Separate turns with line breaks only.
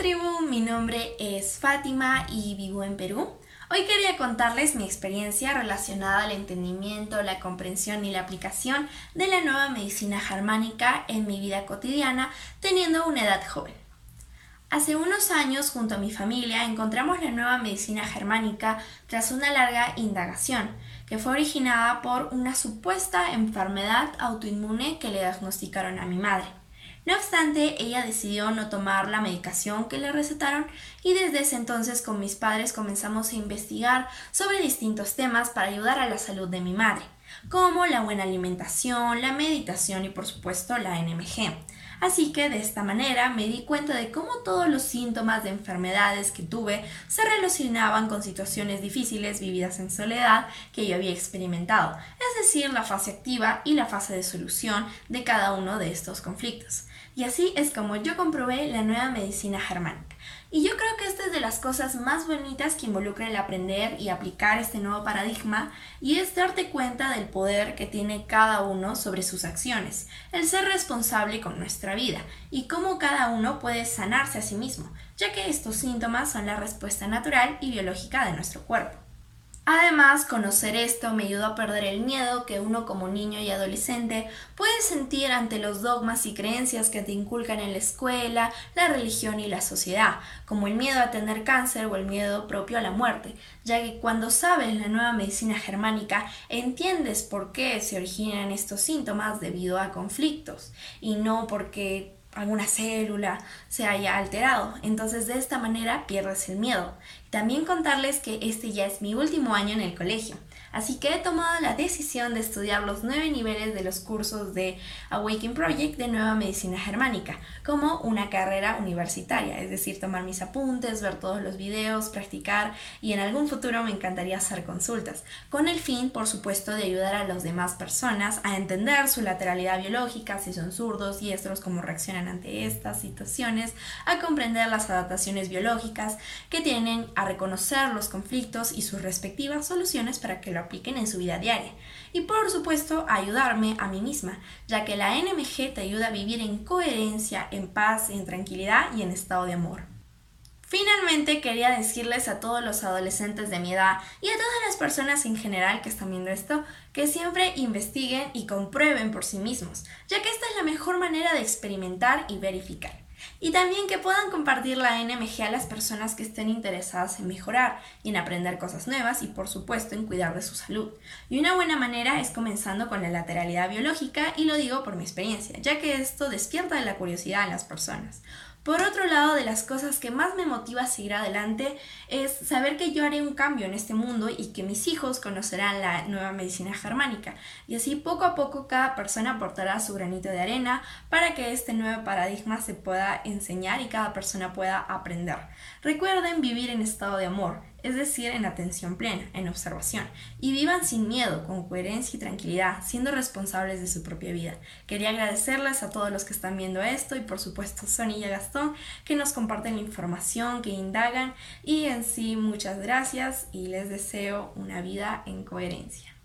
tribu, mi nombre es Fátima y vivo en Perú. Hoy quería contarles mi experiencia relacionada al entendimiento, la comprensión y la aplicación de la nueva medicina germánica en mi vida cotidiana teniendo una edad joven. Hace unos años, junto a mi familia, encontramos la nueva medicina germánica tras una larga indagación, que fue originada por una supuesta enfermedad autoinmune que le diagnosticaron a mi madre. No obstante, ella decidió no tomar la medicación que le recetaron y desde ese entonces con mis padres comenzamos a investigar sobre distintos temas para ayudar a la salud de mi madre, como la buena alimentación, la meditación y por supuesto la NMG. Así que de esta manera me di cuenta de cómo todos los síntomas de enfermedades que tuve se relacionaban con situaciones difíciles vividas en soledad que yo había experimentado, es decir, la fase activa y la fase de solución de cada uno de estos conflictos. Y así es como yo comprobé la nueva medicina germánica. Y yo creo que esta es de las cosas más bonitas que involucra el aprender y aplicar este nuevo paradigma y es darte cuenta del poder que tiene cada uno sobre sus acciones, el ser responsable con nuestra vida y cómo cada uno puede sanarse a sí mismo, ya que estos síntomas son la respuesta natural y biológica de nuestro cuerpo. Además, conocer esto me ayudó a perder el miedo que uno como niño y adolescente puede sentir ante los dogmas y creencias que te inculcan en la escuela, la religión y la sociedad, como el miedo a tener cáncer o el miedo propio a la muerte, ya que cuando sabes la nueva medicina germánica entiendes por qué se originan estos síntomas debido a conflictos y no porque alguna célula se haya alterado. Entonces de esta manera pierdes el miedo. También contarles que este ya es mi último año en el colegio. Así que he tomado la decisión de estudiar los nueve niveles de los cursos de Awakening Project de Nueva Medicina Germánica, como una carrera universitaria, es decir, tomar mis apuntes, ver todos los videos, practicar y en algún futuro me encantaría hacer consultas, con el fin, por supuesto, de ayudar a las demás personas a entender su lateralidad biológica, si son zurdos, diestros, cómo reaccionan ante estas situaciones, a comprender las adaptaciones biológicas que tienen, reconocer los conflictos y sus respectivas soluciones para que lo apliquen en su vida diaria. Y por supuesto, ayudarme a mí misma, ya que la NMG te ayuda a vivir en coherencia, en paz, en tranquilidad y en estado de amor. Finalmente quería decirles a todos los adolescentes de mi edad y a todas las personas en general que están viendo esto que siempre investiguen y comprueben por sí mismos, ya que esta es la mejor manera de experimentar y verificar. Y también que puedan compartir la NMG a las personas que estén interesadas en mejorar y en aprender cosas nuevas y por supuesto en cuidar de su salud. Y una buena manera es comenzando con la lateralidad biológica y lo digo por mi experiencia, ya que esto despierta la curiosidad en las personas. Por otro lado, de las cosas que más me motiva a seguir adelante es saber que yo haré un cambio en este mundo y que mis hijos conocerán la nueva medicina germánica. Y así poco a poco cada persona aportará su granito de arena para que este nuevo paradigma se pueda enseñar y cada persona pueda aprender. Recuerden vivir en estado de amor es decir, en atención plena, en observación, y vivan sin miedo, con coherencia y tranquilidad, siendo responsables de su propia vida. Quería agradecerles a todos los que están viendo esto y por supuesto Sonia y Gastón que nos comparten la información, que indagan y en sí muchas gracias y les deseo una vida en coherencia.